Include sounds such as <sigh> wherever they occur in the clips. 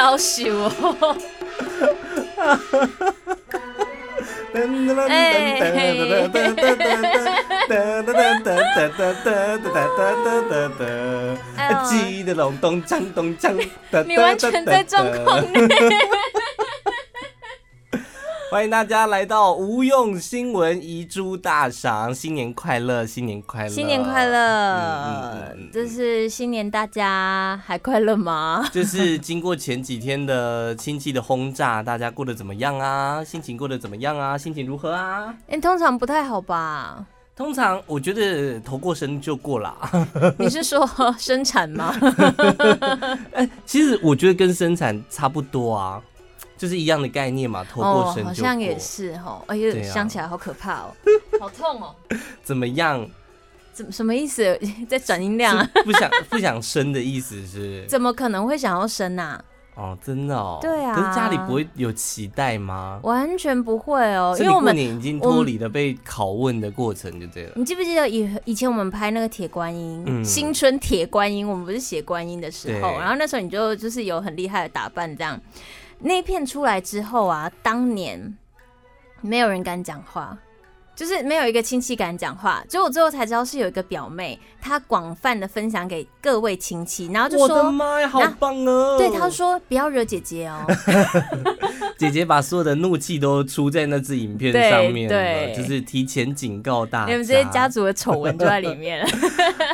夭寿哦。记得隆咚锵咚锵，你完全在状况内。欢迎大家来到无用新闻遗珠大赏，新年快乐，新年快乐，新年快乐！嗯，这是新年，大家还快乐吗？就是经过前几天的亲戚的轰炸，大家过得怎么样啊？心情过得怎么样啊？心情如何啊？欸，通常不太好吧？通常我觉得头过身就过了。<laughs> 你是说生产吗？<laughs> 哎，其实我觉得跟生产差不多啊。就是一样的概念嘛，头过身就过。好像也是哦，哎呦，想起来好可怕哦，<laughs> 好痛哦。怎么样？怎什么意思？<laughs> 在转音量啊？不想不想生的意思是？怎么可能会想要生啊？哦，真的哦。对啊。可是家里不会有期待吗？完全不会哦，因为我们已经脱离了被拷问的过程，就对了。你记不记得以以前我们拍那个铁观音，新春铁观音，我们不是写观音的时候，然后那时候你就就是有很厉害的打扮这样。那片出来之后啊，当年没有人敢讲话，就是没有一个亲戚敢讲话。结果最后才知道是有一个表妹，她广泛的分享给各位亲戚，然后就说：“我的妈呀，好棒哦！”对，她说：“不要惹姐姐哦。<laughs> ”姐姐把所有的怒气都出在那支影片上面了，对，就是提前警告大家，你们这些家族的丑闻就在里面了。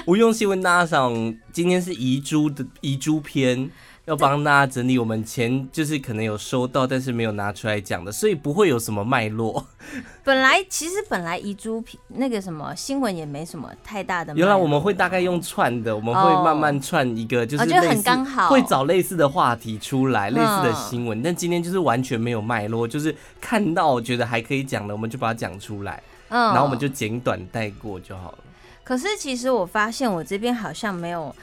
无用新闻大赏，今天是遗珠的遗珠篇。要帮大家整理我们前就是可能有收到，但是没有拿出来讲的，所以不会有什么脉络。<laughs> 本来其实本来遗珠那个什么新闻也没什么太大的。原来我们会大概用串的，我们会慢慢串一个，就是很刚好会找类似的话题出来，类似的新闻。但今天就是完全没有脉络，就是看到我觉得还可以讲的，我们就把它讲出来，然后我们就简短带过就好了。可是其实我发现我这边好像没有。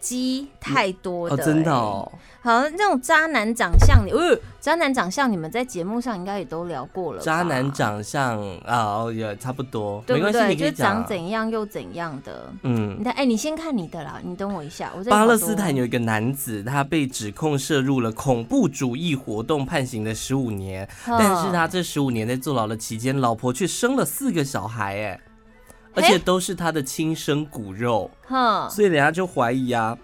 鸡太多的、哦，真的哦。好，那种渣男长相，呃，渣男长相，你们在节目上应该也都聊过了。渣男长相啊，哦，也差不多，对不对？没关系，就长怎样又怎样的。嗯，你看，哎，你先看你的啦，你等我一下。我在巴勒斯坦有一个男子，他被指控涉入了恐怖主义活动，判刑了十五年。但是他这十五年在坐牢的期间，老婆却生了四个小孩，哎。而且都是他的亲生骨肉，哼，所以人家就怀疑啊，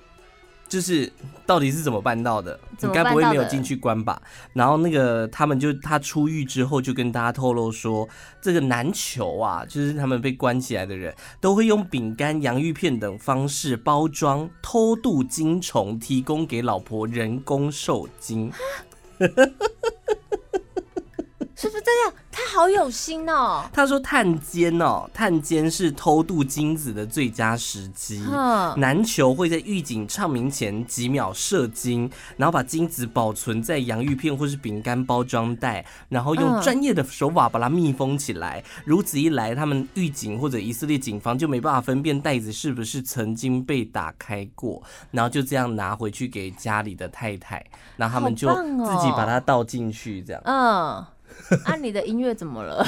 就是到底是怎么办到的？你该不会没有进去关吧？然后那个他们就他出狱之后就跟大家透露说，这个男囚啊，就是他们被关起来的人都会用饼干、洋芋片等方式包装偷渡精虫，提供给老婆人工受精。<laughs> 是不是这样？他好有心哦。他说探监哦，探监是偷渡精子的最佳时机。男囚会在狱警唱名前几秒射精，然后把精子保存在洋芋片或是饼干包装袋，然后用专业的手法把它密封起来。如此一来，他们狱警或者以色列警方就没办法分辨袋子是不是曾经被打开过，然后就这样拿回去给家里的太太，然后他们就自己把它倒进去，这样。嗯。<laughs> 啊，你的音乐怎么了？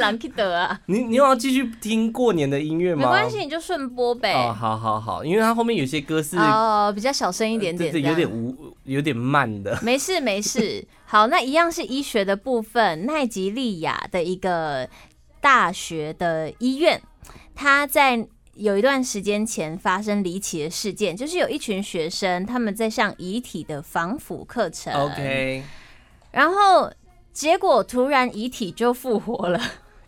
朗基德啊，你你有要继续听过年的音乐吗？没关系，你就顺播呗。哦，好好好，因为它后面有些歌是哦比较小声一点点，对，有点无有点慢的。没事没事，<laughs> 好，那一样是医学的部分。奈及利亚的一个大学的医院，他在有一段时间前发生离奇的事件，就是有一群学生他们在上遗体的防腐课程。OK，然后。结果突然遗体就复活了，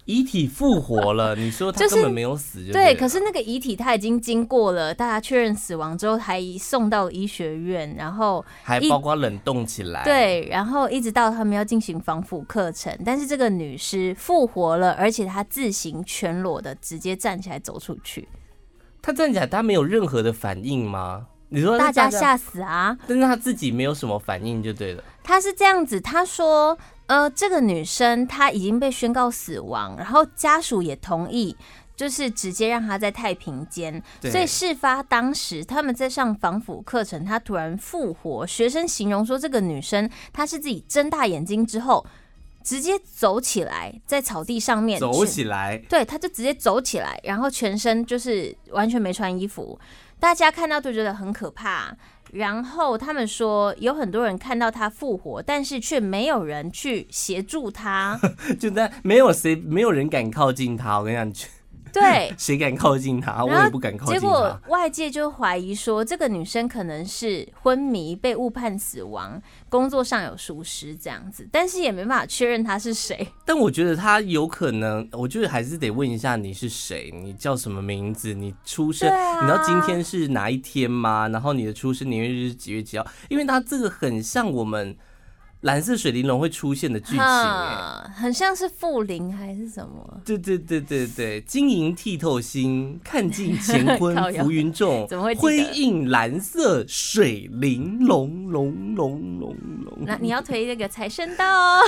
遗体复活了，<laughs> 你说他根本没有死就对，对，可是那个遗体他已经经过了大家确认死亡之后，还送到医学院，然后还包括冷冻起来，对，然后一直到他们要进行防腐课程，但是这个女尸复活了，而且她自行全裸的直接站起来走出去，她站起来，她没有任何的反应吗？你说大家吓死啊，但是她自己没有什么反应就对了，她是这样子，她说。呃，这个女生她已经被宣告死亡，然后家属也同意，就是直接让她在太平间。所以事发当时他们在上防腐课程，她突然复活。学生形容说，这个女生她是自己睁大眼睛之后，直接走起来，在草地上面走起来，对，她就直接走起来，然后全身就是完全没穿衣服，大家看到都觉得很可怕。然后他们说有很多人看到他复活，但是却没有人去协助他，<laughs> 就在没有谁，没有人敢靠近他。我跟你讲。对，<laughs> 谁敢靠近他？我也不敢靠近他。结果外界就怀疑说，这个女生可能是昏迷被误判死亡，工作上有疏失这样子，但是也没办法确认她是谁。<laughs> 但我觉得她有可能，我觉得还是得问一下你是谁，你叫什么名字，你出生，啊、你知道今天是哪一天吗？然后你的出生年月日是几月几号？因为她这个很像我们。蓝色水玲珑会出现的剧情，哎，很像是复灵还是什么？对对对对对，晶莹剔透心，<laughs> 看尽乾坤浮云重，<laughs> 怎么会辉映蓝色水玲珑？龙龙龙龙。那你要推那个财神到哦，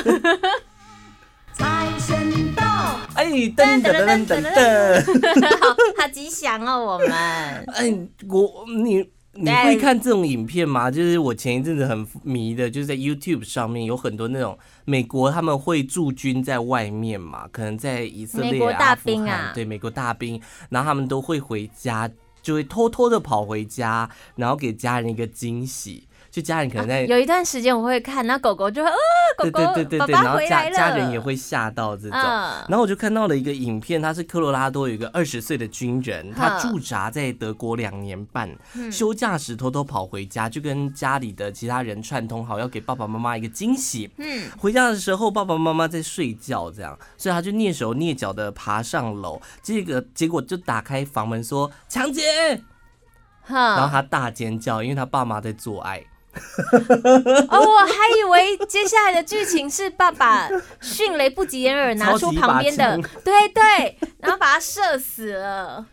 <laughs> 财神到！哎，噔噔噔噔噔，好，好吉祥哦，我们。哎，我你。你会看这种影片吗？就是我前一阵子很迷的，就是在 YouTube 上面有很多那种美国他们会驻军在外面嘛，可能在以色列、美国大兵啊，对，美国大兵，然后他们都会回家，就会偷偷的跑回家，然后给家人一个惊喜。就家人可能在、啊、有一段时间我会看，那狗狗就会呃，狗狗对对对对对，然后家家人也会吓到这种。嗯、然后我就看到了一个影片，他是科罗拉多有一个二十岁的军人，他驻扎在德国两年半，嗯、休假时偷偷跑回家，就跟家里的其他人串通好，要给爸爸妈妈一个惊喜。嗯，回家的时候爸爸妈妈在睡觉，这样，所以他就蹑手蹑脚的爬上楼，这个结果就打开房门说抢劫，嗯、然后他大尖叫，因为他爸妈在做爱。<laughs> 哦，我还以为接下来的剧情是爸爸迅雷不及掩耳拿出旁边的，<laughs> 对对，然后把他射死了，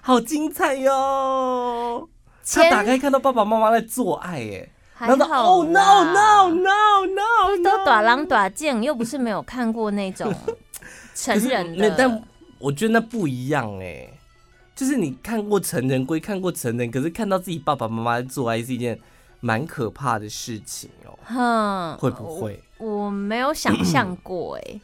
好精彩哟！他打开看到爸爸妈妈在做爱，哎，还好，Oh no no no no，都短狼短剑，又不是没有看过那种 <laughs> 成人的，但我觉得那不一样哎，就是你看过成人归看过成人，可是看到自己爸爸妈妈在做爱是一件。蛮可怕的事情哦，哼，会不会？我，我没有想象过，哎，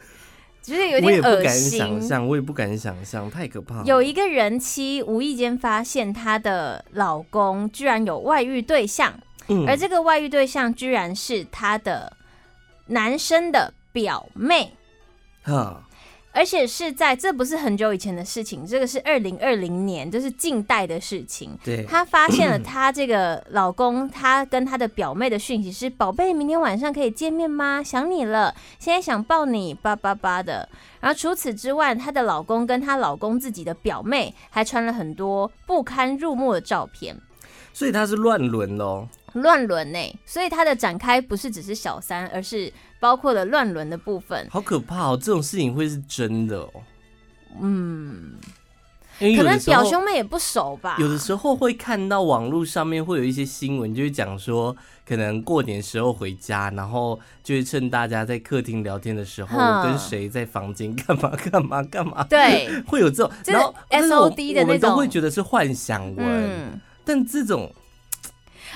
就是有点恶心。我也不敢想象，我也不敢想象，太可怕了。有一个人妻无意间发现她的老公居然有外遇对象，嗯，而这个外遇对象居然是她的男生的表妹，哈。而且是在，这不是很久以前的事情，这个是二零二零年，就是近代的事情。对，她发现了她这个老公，她跟她的表妹的讯息是：宝贝，明天晚上可以见面吗？想你了，现在想抱你，叭叭叭的。然后除此之外，她的老公跟她老公自己的表妹还传了很多不堪入目的照片。所以她是乱伦喽。乱伦呢，所以它的展开不是只是小三，而是包括了乱伦的部分。好可怕哦！这种事情会是真的哦。嗯，可能表兄妹也不熟吧。有的时候会看到网络上面会有一些新闻，就会讲说，可能过年时候回家，然后就会趁大家在客厅聊天的时候，我跟谁在房间干嘛干嘛干嘛。对，<laughs> 会有这种，然后 S O D 的那种，我们都会觉得是幻想文，嗯、但这种。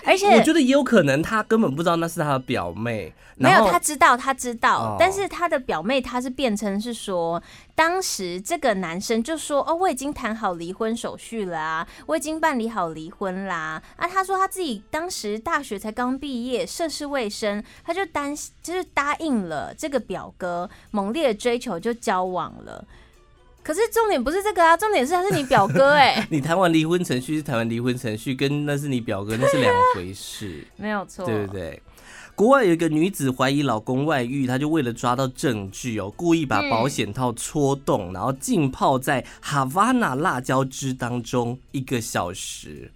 而且我觉得也有可能，他根本不知道那是他的表妹。没有，他知道，他知道，哦、但是他的表妹，他是变成是说，当时这个男生就说：“哦，我已经谈好离婚手续了啊，我已经办理好离婚啦。”啊，他说他自己当时大学才刚毕业，涉世未深，他就担，就是答应了这个表哥，猛烈的追求就交往了。可是重点不是这个啊，重点是他是你表哥哎、欸。<laughs> 你谈完离婚程序是谈完离婚程序，跟那是你表哥那是两回事，<laughs> 没有错，对不对？国外有一个女子怀疑老公外遇，她就为了抓到证据哦，故意把保险套戳洞，嗯、然后浸泡在哈瓦那辣椒汁当中一个小时。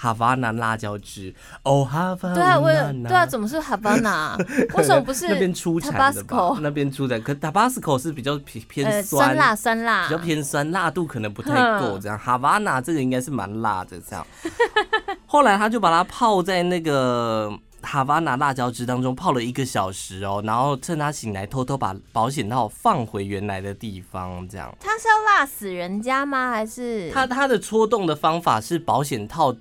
哈瓦那辣椒汁哦，哈瓦那对啊，为对啊，怎么是哈瓦那？为什么不是那边出产的吧？那边出的，可 Tabasco 是比较偏偏酸，酸辣酸辣，比较偏酸，辣度可能不太够。这样哈瓦那这个应该是蛮辣的。这样，<laughs> 后来他就把它泡在那个哈瓦那辣椒汁当中泡了一个小时哦，然后趁他醒来偷偷把保险套放回原来的地方。这样，他是要辣死人家吗？还是他他的戳动的方法是保险套。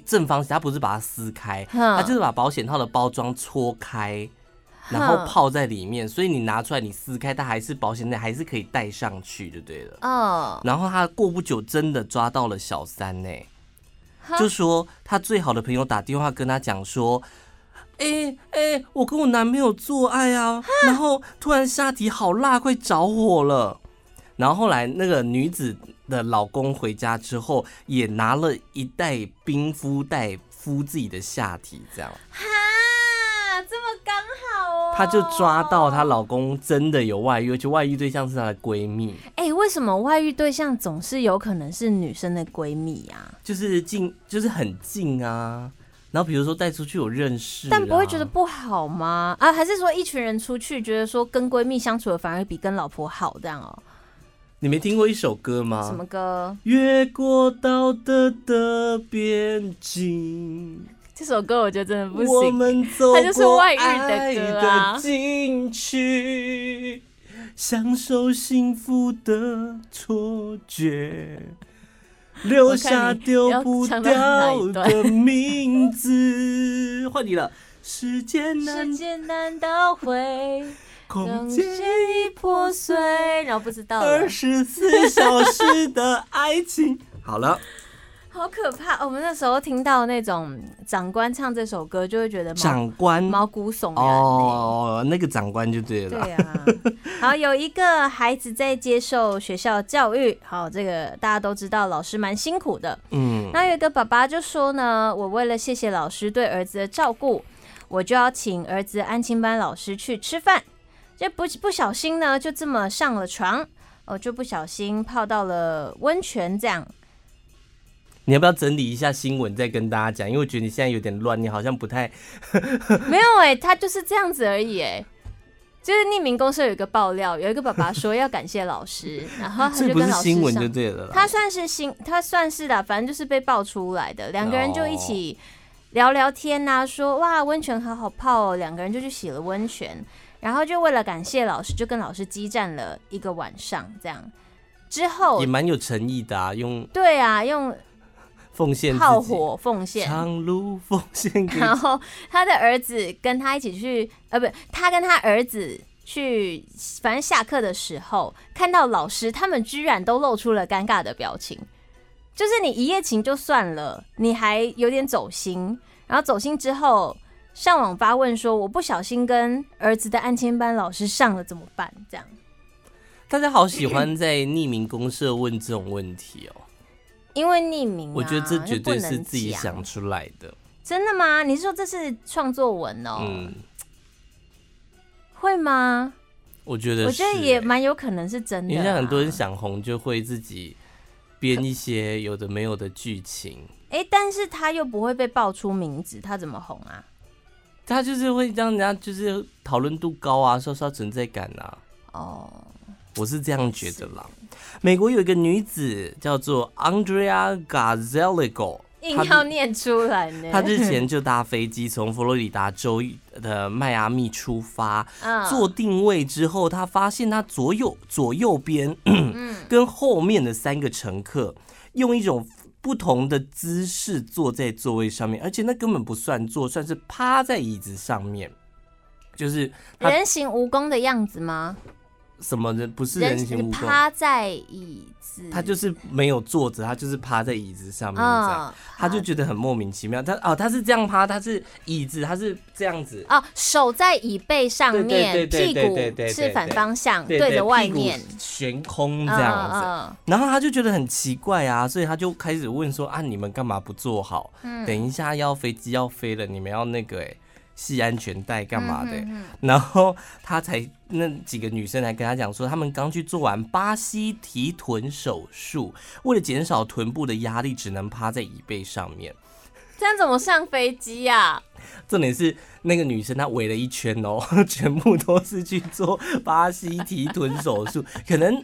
正方形，他不是把它撕开，他就是把保险套的包装戳开，然后泡在里面，所以你拿出来，你撕开，它还是保险内，还是可以戴上去就对了。哦。然后他过不久真的抓到了小三呢，就说他最好的朋友打电话跟他讲说，哎、欸、哎、欸，我跟我男朋友做爱啊，然后突然下体好辣，快着火了。然后后来那个女子的老公回家之后，也拿了一袋冰敷袋敷自己的下体，这样。哈，这么刚好哦她就抓到她老公真的有外遇，而且外遇对象是她的闺蜜。哎、欸，为什么外遇对象总是有可能是女生的闺蜜啊？就是近，就是很近啊。然后比如说带出去有认识、啊，但不会觉得不好吗？啊，还是说一群人出去觉得说跟闺蜜相处的反而比跟老婆好这样哦？你没听过一首歌吗？什么歌？越过道德的边境。这首歌我觉得真的不行，它就是外遇的歌啊！进去享受幸福的错觉，留下丢不掉的名字。换你了，时间难时间难倒回，空间已破碎，然后不知道二十四小时的爱情。<laughs> 好了。好可怕！我们那时候听到那种长官唱这首歌，就会觉得长官毛骨悚然。哦，那个长官就对了。对啊。好，有一个孩子在接受学校教育，好，这个大家都知道，老师蛮辛苦的。嗯。那有一个爸爸就说呢，我为了谢谢老师对儿子的照顾，我就要请儿子安亲班老师去吃饭。就不不小心呢，就这么上了床，哦，就不小心泡到了温泉，这样。你要不要整理一下新闻再跟大家讲？因为我觉得你现在有点乱，你好像不太 <laughs> 没有哎、欸，他就是这样子而已哎、欸。就是匿名公社有一个爆料，有一个爸爸说要感谢老师，<laughs> 然后他就跟老师新闻就对了，他算是新，他算是的，反正就是被爆出来的。两个人就一起聊聊天呐、啊，说哇温泉好好泡哦，两个人就去洗了温泉，然后就为了感谢老师，就跟老师激战了一个晚上，这样之后也蛮有诚意的啊，用对啊用。奉献炮火奉献，长路奉献。然后他的儿子跟他一起去，呃，不，他跟他儿子去，反正下课的时候看到老师，他们居然都露出了尴尬的表情。就是你一夜情就算了，你还有点走心，然后走心之后上网发问说：“我不小心跟儿子的安亲班老师上了怎么办？”这样，大家好喜欢在匿名公社问这种问题哦。<coughs> 因为匿名、啊，我觉得这绝对是自己想出来的。真的吗？你是说这是创作文哦？嗯，会吗？我觉得、欸，我觉得也蛮有可能是真的、啊。你像很多人想红，就会自己编一些有的没有的剧情。哎、欸，但是他又不会被爆出名字，他怎么红啊？他就是会让人家就是讨论度高啊，刷刷存在感啊。哦。我是这样觉得啦。美国有一个女子叫做 Andrea Gazzelligo，硬要念出来呢。她之前就搭飞机从佛罗里达州的迈阿密出发，做定位之后，她发现她左右左右边 <clears throat> 跟后面的三个乘客用一种不同的姿势坐在座位上面，而且那根本不算坐，算是趴在椅子上面，就是人形蜈蚣的样子吗？什么人不是人形蜈蚣？趴在椅子，他就是没有坐着，他就是趴在椅子上面这样，哦、他就觉得很莫名其妙。他哦，他是这样趴，他是椅子，他是这样子哦，手在椅背上面，屁股是反方向对着外面悬空这样子。然后他就觉得很奇怪啊，所以他就开始问说啊，你们干嘛不坐好？嗯、等一下要飞机要飞了，你们要那个哎。系安全带干嘛的？然后他才那几个女生来跟他讲说，他们刚去做完巴西提臀手术，为了减少臀部的压力，只能趴在椅背上面。这样怎么上飞机呀？<laughs> 重点是那个女生她围了一圈哦，全部都是去做巴西提臀手术，可能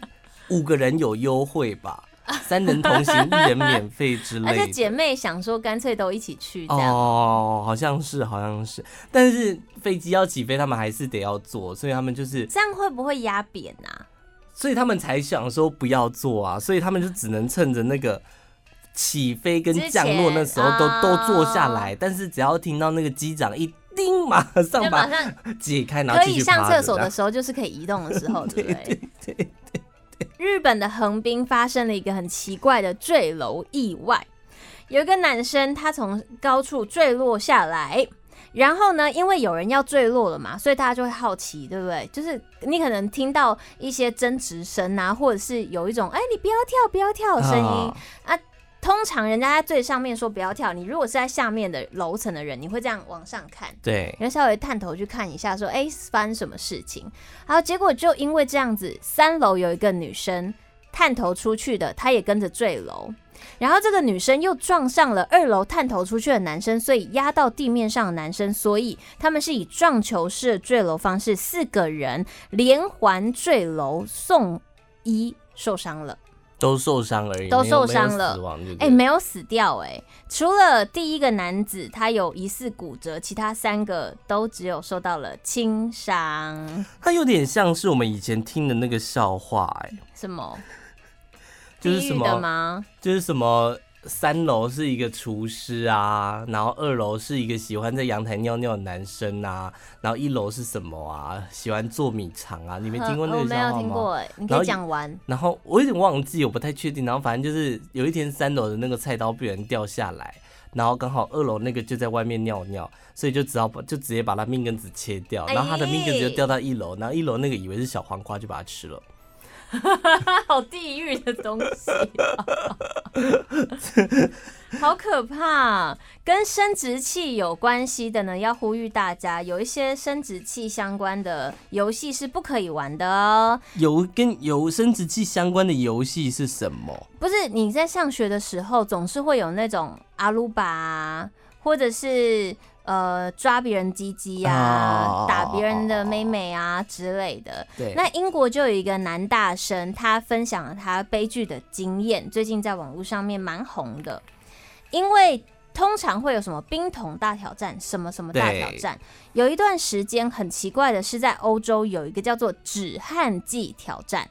五个人有优惠吧。<laughs> 三人同行，一人免费之类的。而且姐妹想说，干脆都一起去这样。哦，好像是，好像是。但是飞机要起飞，他们还是得要坐，所以他们就是这样会不会压扁啊？所以他们才想说不要坐啊，所以他们就只能趁着那个起飞跟降落那时候都前都坐下来。但是只要听到那个机长一叮马上把解开，然后可以上厕所的时候，就是可以移动的时候，对不对？对对对对。<laughs> 日本的横滨发生了一个很奇怪的坠楼意外，有一个男生他从高处坠落下来。然后呢，因为有人要坠落了嘛，所以大家就会好奇，对不对？就是你可能听到一些争执声啊，或者是有一种“哎，你不要跳，不要跳”的声音、哦、啊。通常人家在最上面说不要跳，你如果是在下面的楼层的人，你会这样往上看，对，你要稍微探头去看一下，说：“哎，发生什么事情？”然后结果就因为这样子，三楼有一个女生探头出去的，她也跟着坠楼。然后这个女生又撞上了二楼探头出去的男生，所以压到地面上的男生，所以他们是以撞球式的坠楼方式，四个人连环坠楼送医受伤了，都受伤而已，都受伤了，哎、欸，没有死掉、欸，哎，除了第一个男子他有疑似骨折，其他三个都只有受到了轻伤。他有点像是我们以前听的那个笑话、欸，哎，什么？就是什么？就是什么？三楼是一个厨师啊，然后二楼是一个喜欢在阳台尿尿的男生啊，然后一楼是什么啊？喜欢做米肠啊？你没听过那个笑话吗？我没有听过哎，你可以讲完。然后我有点忘记，我不太确定。然后反正就是有一天三楼的那个菜刀被人掉下来，然后刚好二楼那个就在外面尿尿，所以就只好把就直接把他命根子切掉，然后他的命根子就掉到一楼，然后一楼那个以为是小黄瓜就把它吃了。<laughs> 好地狱的东西，<laughs> 好可怕！跟生殖器有关系的呢，要呼吁大家，有一些生殖器相关的游戏是不可以玩的哦。有跟有生殖器相关的游戏是什么？不是你在上学的时候，总是会有那种阿鲁巴，或者是。呃，抓别人鸡鸡啊，打别人的妹妹啊之类的。对，那英国就有一个男大生，他分享了他悲剧的经验，最近在网络上面蛮红的。因为通常会有什么冰桶大挑战，什么什么大挑战。有一段时间很奇怪的是，在欧洲有一个叫做止汗剂挑战，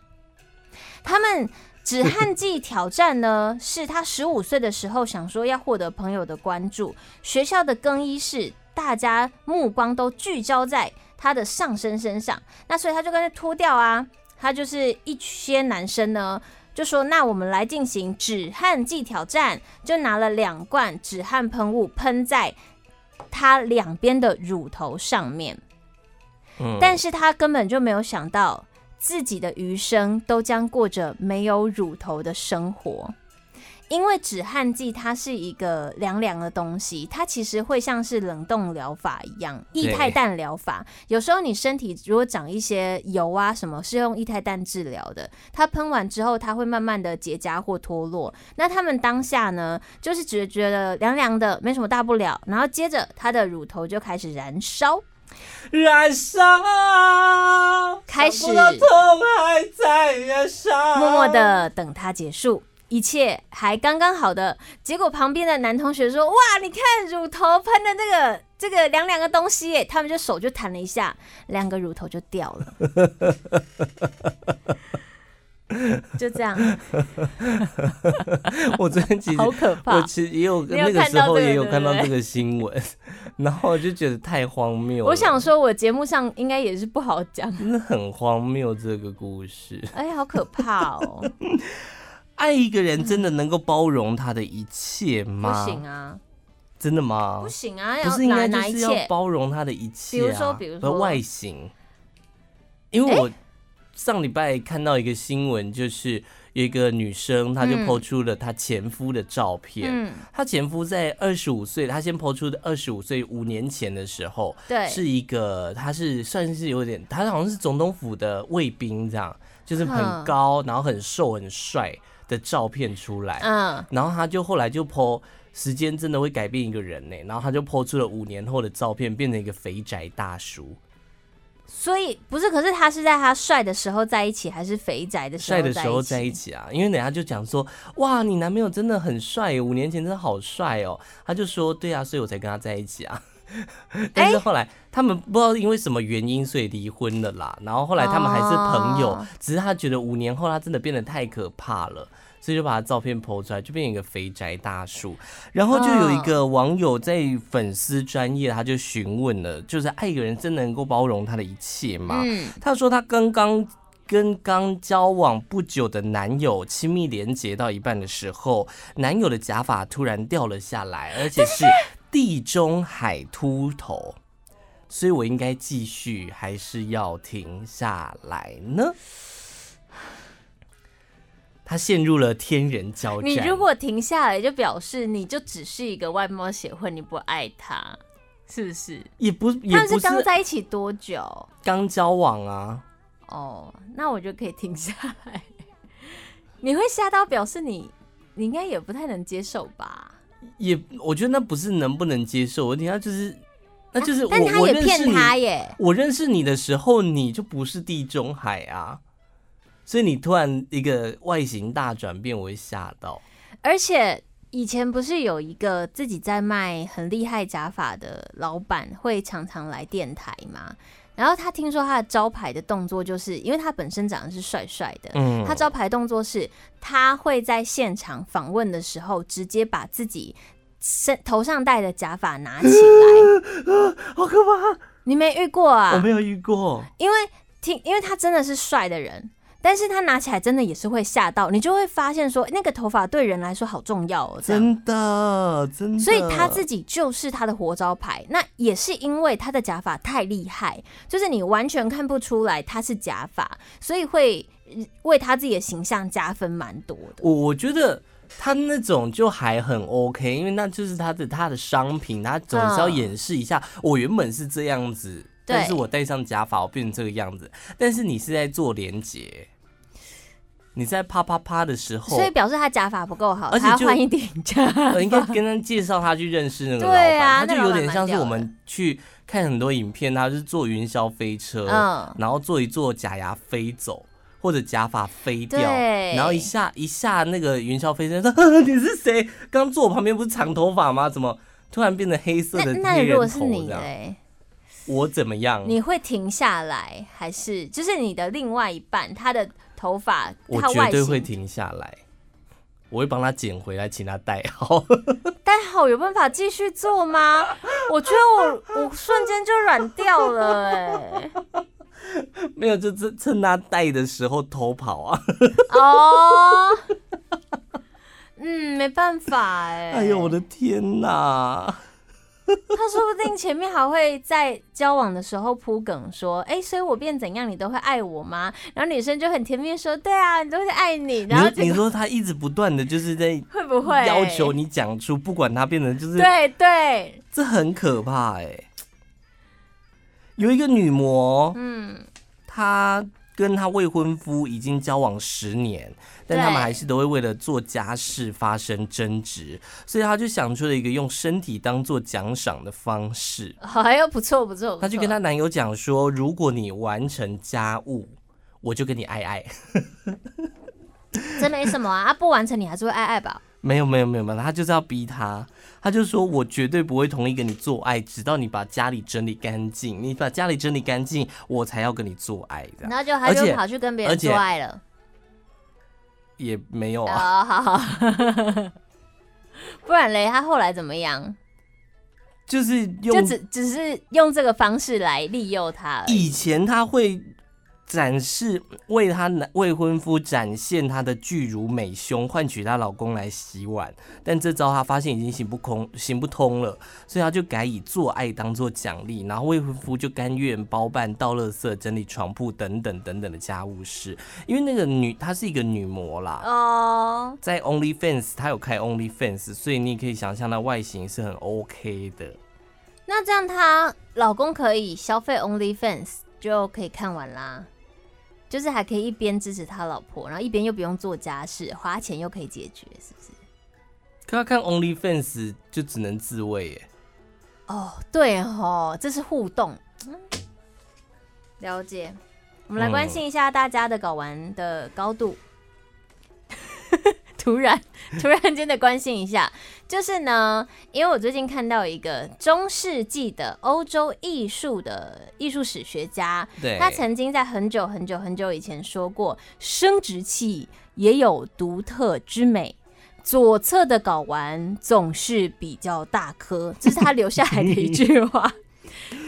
他们。止汗剂挑战呢，是他十五岁的时候想说要获得朋友的关注，学校的更衣室大家目光都聚焦在他的上身身上，那所以他就干脆脱掉啊，他就是一些男生呢就说，那我们来进行止汗剂挑战，就拿了两罐止汗喷雾喷在他两边的乳头上面，但是他根本就没有想到。自己的余生都将过着没有乳头的生活，因为止汗剂它是一个凉凉的东西，它其实会像是冷冻疗法一样，液态氮疗法。有时候你身体如果长一些油啊什么，是用液态氮治疗的，它喷完之后，它会慢慢的结痂或脱落。那他们当下呢，就是只觉得凉凉的，没什么大不了，然后接着他的乳头就开始燃烧。燃烧，开始，默默的等它结束，一切还刚刚好的。结果旁边的男同学说：“哇，你看乳头喷的那个这个凉凉的东西耶！”他们就手就弹了一下，两个乳头就掉了。<laughs> <laughs> 就这样，<laughs> 我昨天其实好可怕。我其实也有那个时候也有看到这个新闻，<laughs> 然后我就觉得太荒谬。我想说，我节目上应该也是不好讲，真的很荒谬这个故事。哎，好可怕哦！爱一个人真的能够包容他的一切吗？不行啊，真的吗？不行啊，不是应该就是要包容他的一切，比如说，比如说外形，因为我。上礼拜看到一个新闻，就是有一个女生，她就 po 出了她前夫的照片。嗯，她前夫在二十五岁，她先 po 出的二十五岁五年前的时候，对，是一个，他是算是有点，他好像是总统府的卫兵这样，就是很高，然后很瘦很帅的照片出来。嗯，然后他就后来就 po，时间真的会改变一个人呢。然后他就 po 出了五年后的照片，变成一个肥宅大叔。所以不是，可是他是在他帅的时候在一起，还是肥宅的时候？帅的时候在一起啊，因为等下就讲说，哇，你男朋友真的很帅，五年前真的好帅哦。他就说，对啊，所以我才跟他在一起啊。<laughs> 但是后来他们不知道因为什么原因，所以离婚了啦。然后后来他们还是朋友，只是他觉得五年后他真的变得太可怕了，所以就把他照片 po 出来，就变成一个肥宅大叔。然后就有一个网友在粉丝专业，他就询问了，就是爱一个人真的能够包容他的一切吗？嗯，他说他刚刚跟刚交往不久的男友亲密连接到一半的时候，男友的假发突然掉了下来，而且是地中海秃头，所以我应该继续还是要停下来呢？他陷入了天人交战。你如果停下来，就表示你就只是一个外貌协会，你不爱他，是不是？也不，也不是，他是刚在一起多久？刚交往啊。哦，那我就可以停下来。<laughs> 你会吓到，表示你，你应该也不太能接受吧？也，我觉得那不是能不能接受，问题他就是，那就是我，啊、但他也骗他耶。我认识你的时候，你就不是地中海啊。所以你突然一个外形大转变，我会吓到。而且以前不是有一个自己在卖很厉害假发的老板，会常常来电台吗？然后他听说他的招牌的动作，就是因为他本身长得是帅帅的，嗯，他招牌动作是他会在现场访问的时候，直接把自己身头上戴的假发拿起来，啊，<laughs> 好可怕！你没遇过啊？我没有遇过，因为听，因为他真的是帅的人。但是他拿起来真的也是会吓到你，就会发现说那个头发对人来说好重要哦，真的真的。所以他自己就是他的活招牌。那也是因为他的假发太厉害，就是你完全看不出来他是假发，所以会为他自己的形象加分蛮多的。我我觉得他那种就还很 OK，因为那就是他的他的商品，他总是要演示一下我原本是这样子。但是我戴上假发，我变成这个样子。但是你是在做连接，你在啪啪啪的时候，所以表示他假发不够好，而且要换一顶假发。应该跟他介绍他去认识那个老板，啊，他就有点像是我们去看很多影片，他是坐云霄飞车，嗯，然后坐一坐假牙飞走，或者假发飞掉，然后一下一下那个云霄飞车说：“呵 <laughs> 呵你是谁？刚坐我旁边不是长头发吗？怎么突然变成黑色的黑人头？”那如果是你嘞？我怎么样？你会停下来，还是就是你的另外一半他的头发？我绝对会停下来，我会帮他捡回来，请他戴好。<laughs> <laughs> 戴好有办法继续做吗？我觉得我我瞬间就软掉了哎、欸。没有，就趁趁他戴的时候偷跑啊。<laughs> 哦。嗯，没办法哎、欸。哎呦，我的天哪！<laughs> 他说不定前面还会在交往的时候铺梗说，哎、欸，所以我变怎样，你都会爱我吗？然后女生就很甜蜜说，对啊，你都会爱你。然后你说他一直不断的就是在 <laughs> 会不会要求你讲出，不管他变成就是对对，这很可怕哎、欸。有一个女模，嗯，她。跟她未婚夫已经交往十年，但他们还是都会为了做家事发生争执，所以她就想出了一个用身体当做奖赏的方式。还有不错不错，她就跟她男友讲说：“如果你完成家务，我就跟你爱爱。<laughs> ”这没什么啊，啊不完成你还是会爱爱吧？没有没有没有没有，他就是要逼他。他就说：“我绝对不会同意跟你做爱，直到你把家里整理干净。你把家里整理干净，我才要跟你做爱。”的，然后就他就跑去跟别人做爱了，也没有啊。好好好，<laughs> 不然嘞，他后来怎么样？就是用，就只只是用这个方式来利诱他。以前他会。展示为她男未婚夫展现她的巨乳美胸，换取她老公来洗碗。但这招她发现已经行不通，行不通了，所以她就改以做爱当做奖励，然后未婚夫就甘愿包办倒垃圾、整理床铺等等等等的家务事。因为那个女她是一个女模啦，哦，在 OnlyFans 她有开 OnlyFans，所以你也可以想象她外形是很 OK 的。那这样她老公可以消费 OnlyFans 就可以看完啦。就是还可以一边支持他老婆，然后一边又不用做家事，花钱又可以解决，是不是？可他看 OnlyFans 就只能自慰耶。哦，对哦，这是互动。嗯，了解。我们来关心一下大家的睾丸的高度。嗯突然，<laughs> 突然间的关心一下，就是呢，因为我最近看到一个中世纪的欧洲艺术的艺术史学家，对，他曾经在很久很久很久以前说过，生殖器也有独特之美。左侧的睾丸总是比较大颗，这是他留下来的一句话。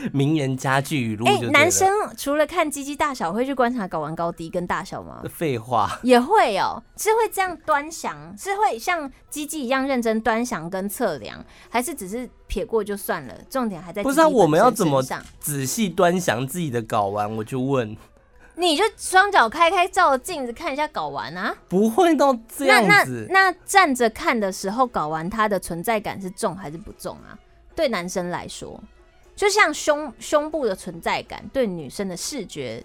<laughs> 名言佳句语录。哎，男生除了看鸡鸡大小，会去观察睾丸高低跟大小吗？废话，也会哦，是会这样端详，是会像鸡鸡一样认真端详跟测量，还是只是撇过就算了？重点还在不是啊？我们要怎么仔细端详自己的睾丸？我就问，你就双脚开开，照镜子看一下睾丸啊？不会到这样子。那那，那站着看的时候，睾丸它的存在感是重还是不重啊？对男生来说。就像胸胸部的存在感，对女生的视觉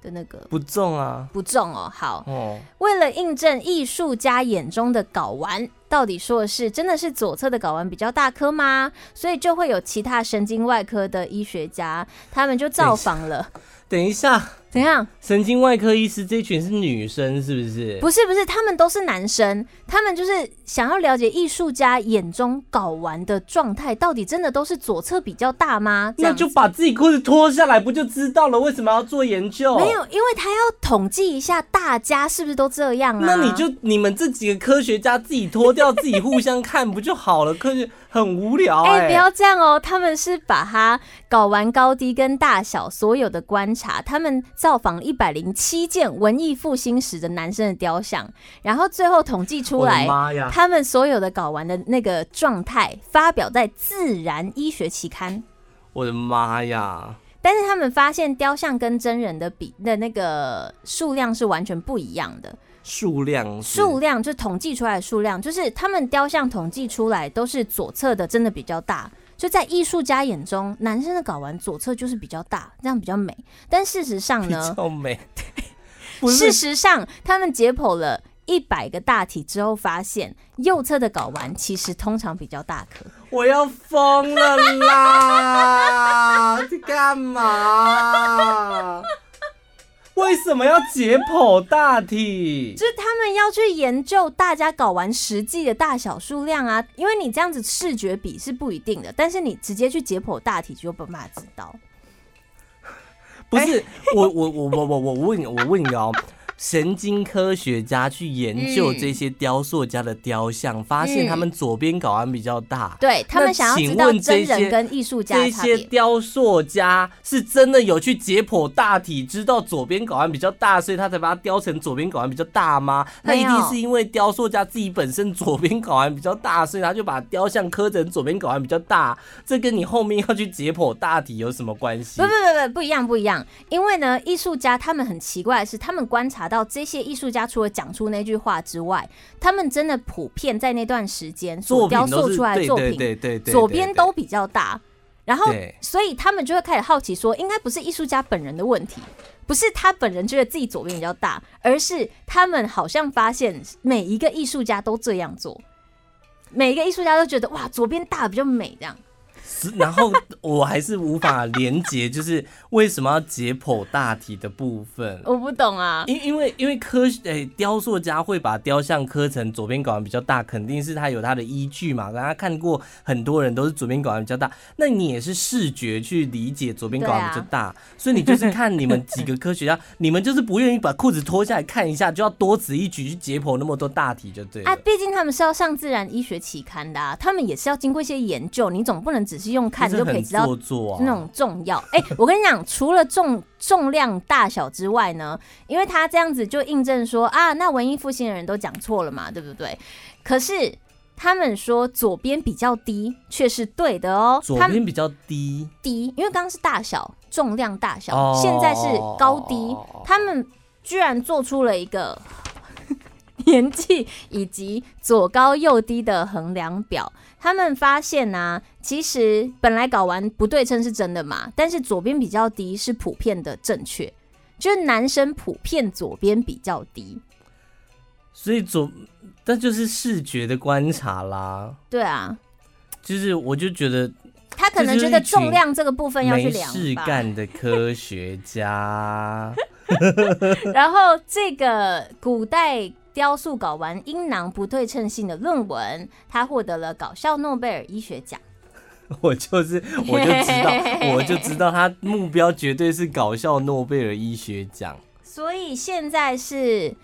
的那个不重啊，不重哦。好，哦，为了印证艺术家眼中的睾丸到底说的是真的是左侧的睾丸比较大颗吗？所以就会有其他神经外科的医学家，他们就造访了。等一下。怎样？神经外科医师这群是女生是不是？不是不是，他们都是男生。他们就是想要了解艺术家眼中睾丸的状态，到底真的都是左侧比较大吗？那就把自己裤子脱下来不就知道了？为什么要做研究？没有，因为他要统计一下大家是不是都这样啊？那你就你们这几个科学家自己脱掉，自己互相看不就好了？科学很无聊 <laughs> 哎、欸欸，不要这样哦。他们是把它睾丸高低跟大小所有的观察，他们。造访一百零七件文艺复兴时的男生的雕像，然后最后统计出来，他们所有的睾丸的那个状态，发表在《自然医学》期刊。我的妈呀！但是他们发现雕像跟真人的比的那个数量是完全不一样的。数量数量就统计出来的数量，就是他们雕像统计出来都是左侧的真的比较大。就在艺术家眼中，男生的睾丸左侧就是比较大，这样比较美。但事实上呢？比较美。事实上，他们解剖了一百个大体之后，发现右侧的睾丸其实通常比较大颗。我要疯了啦！<laughs> 在干嘛？为什么要解剖大体？就是他们要去研究大家搞完实际的大小数量啊，因为你这样子视觉比是不一定的，但是你直接去解剖大体就没办法知道。不是，欸、我我我我我我问我问你哦。神经科学家去研究这些雕塑家的雕像，嗯、发现他们左边睾丸比较大。对，他们想要知道真人跟艺术家这些雕塑家是真的有去解剖大体，知道左边睾丸比较大，所以他才把它雕成左边睾丸比较大吗？他一定是因为雕塑家自己本身左边睾丸比较大，所以他就把雕像刻成左边睾丸比较大。这跟你后面要去解剖大体有什么关系？不不不不，不一样不一样。因为呢，艺术家他们很奇怪的是，他们观察。到这些艺术家除了讲出那句话之外，他们真的普遍在那段时间所雕塑出来的作品，左边都比较大。然后，所以他们就会开始好奇说，应该不是艺术家本人的问题，不是他本人觉得自己左边比较大，而是他们好像发现每一个艺术家都这样做，每一个艺术家都觉得哇，左边大比较美这样。然后我还是无法连接，就是为什么要解剖大体的部分？我不懂啊。因因为因为科学诶、欸，雕塑家会把雕像刻成左边睾丸比较大，肯定是他有他的依据嘛。大家看过很多人都是左边睾丸比较大，那你也是视觉去理解左边睾丸比较大，啊、所以你就是看你们几个科学家，<laughs> 你们就是不愿意把裤子脱下来看一下，就要多此一举去解剖那么多大体就对了。啊，毕竟他们是要上自然医学期刊的啊，他们也是要经过一些研究，你总不能只是。用看就可以知道那种重要。哎、欸，我跟你讲，除了重重量大小之外呢，因为他这样子就印证说啊，那文艺复兴的人都讲错了嘛，对不对？可是他们说左边比较低，却是对的哦。左边比较低，低，因为刚刚是大小重量大小，哦、现在是高低。他们居然做出了一个 <laughs> 年纪以及左高右低的衡量表。他们发现呢、啊，其实本来睾丸不对称是真的嘛，但是左边比较低是普遍的正确，就是男生普遍左边比较低，所以左，但就是视觉的观察啦。对啊，就是我就觉得他可能觉得重量这个部分要去量。没事干的科学家，<laughs> 然后这个古代。雕塑睾丸阴囊不对称性的论文，他获得了搞笑诺贝尔医学奖。<laughs> 我就是，我就知道，<laughs> 我就知道他目标绝对是搞笑诺贝尔医学奖。所以现在是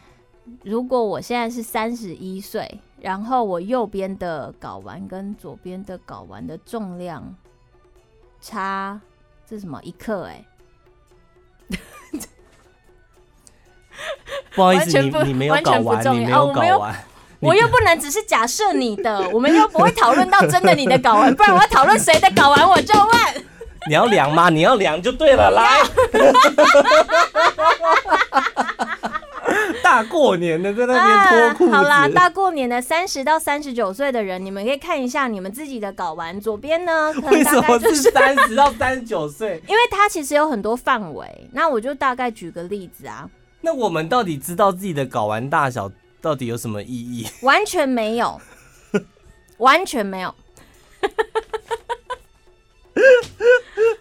如果我现在是三十一岁，然后我右边的睾丸跟左边的睾丸的重量差，这是什么一克、欸？哎，不好意思，你你没有搞完，你没有搞完。<laughs> 我又不能只是假设你的，<laughs> 我们又不会讨论到真的你的搞完，不然我要讨论谁的搞完，我就问。<laughs> 你要量吗？你要量就对了，来。大过年的在那边脱裤子。好啦，大过年的三十到三十九岁的人，你们可以看一下你们自己的睾丸，左边呢，可能大概就是三十到三十九岁，因为它其实有很多范围。那我就大概举个例子啊。那我们到底知道自己的睾丸大小？到底有什么意义？完全没有，<laughs> 完全没有。<laughs>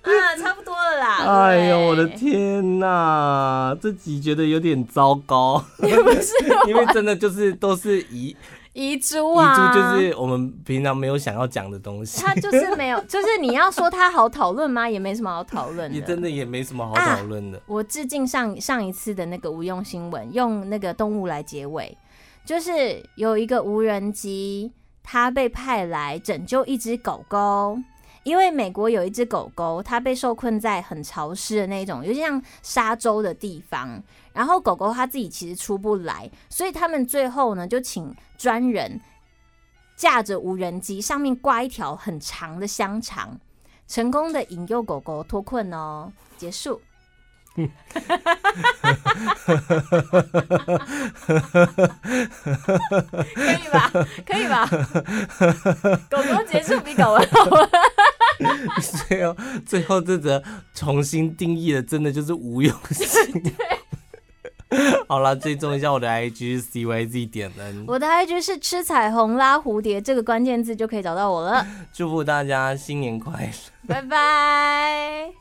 啊，差不多了啦。哎呦，我的天哪，这集觉得有点糟糕。你不是，<laughs> 因为真的就是都是遗遗珠啊，遗珠就是我们平常没有想要讲的东西。他就是没有，<laughs> 就是你要说他好讨论吗？也没什么好讨论的。也真的也没什么好讨论的。啊，我致敬上上一次的那个无用新闻，用那个动物来结尾。就是有一个无人机，它被派来拯救一只狗狗，因为美国有一只狗狗，它被受困在很潮湿的那种，有点像沙洲的地方。然后狗狗它自己其实出不来，所以他们最后呢就请专人架着无人机，上面挂一条很长的香肠，成功的引诱狗狗脱困哦。结束。<laughs> 可以吧？可以吧？<laughs> 狗狗结束比睾丸好玩。<laughs> 最后，最后这则重新定义的，真的就是无用心。好了，追踪一下我的 IG 是 CYZ 点 N，我的 IG 是吃彩虹拉蝴蝶，这个关键字就可以找到我了。祝福大家新年快乐，拜拜。